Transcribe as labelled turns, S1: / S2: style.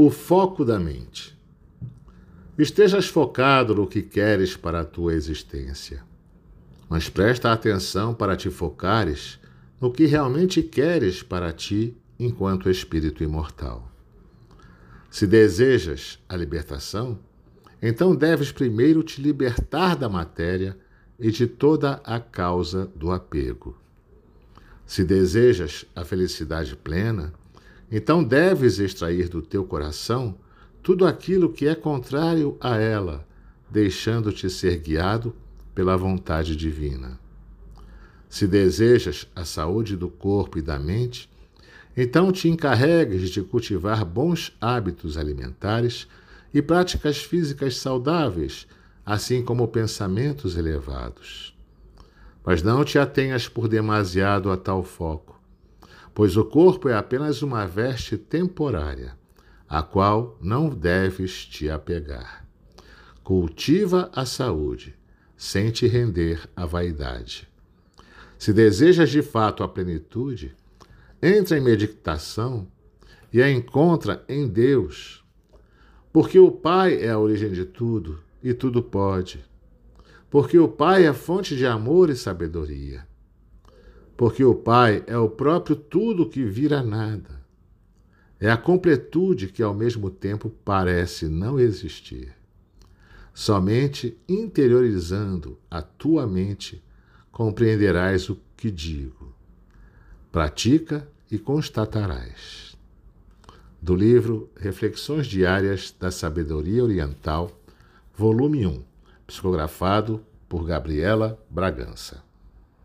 S1: O foco da mente. Estejas focado no que queres para a tua existência. Mas presta atenção para te focares no que realmente queres para ti enquanto espírito imortal. Se desejas a libertação, então deves primeiro te libertar da matéria e de toda a causa do apego. Se desejas a felicidade plena, então deves extrair do teu coração tudo aquilo que é contrário a ela, deixando-te ser guiado pela vontade divina. Se desejas a saúde do corpo e da mente, então te encarregues de cultivar bons hábitos alimentares e práticas físicas saudáveis, assim como pensamentos elevados. Mas não te atenhas por demasiado a tal foco, pois o corpo é apenas uma veste temporária, a qual não deves te apegar. Cultiva a saúde, sem te render à vaidade. Se desejas de fato a plenitude, entra em meditação e a encontra em Deus, porque o Pai é a origem de tudo e tudo pode. Porque o Pai é fonte de amor e sabedoria. Porque o Pai é o próprio tudo que vira nada. É a completude que ao mesmo tempo parece não existir. Somente interiorizando a tua mente compreenderás o que digo. Pratica e constatarás. Do livro Reflexões Diárias da Sabedoria Oriental, volume 1, psicografado por Gabriela Bragança.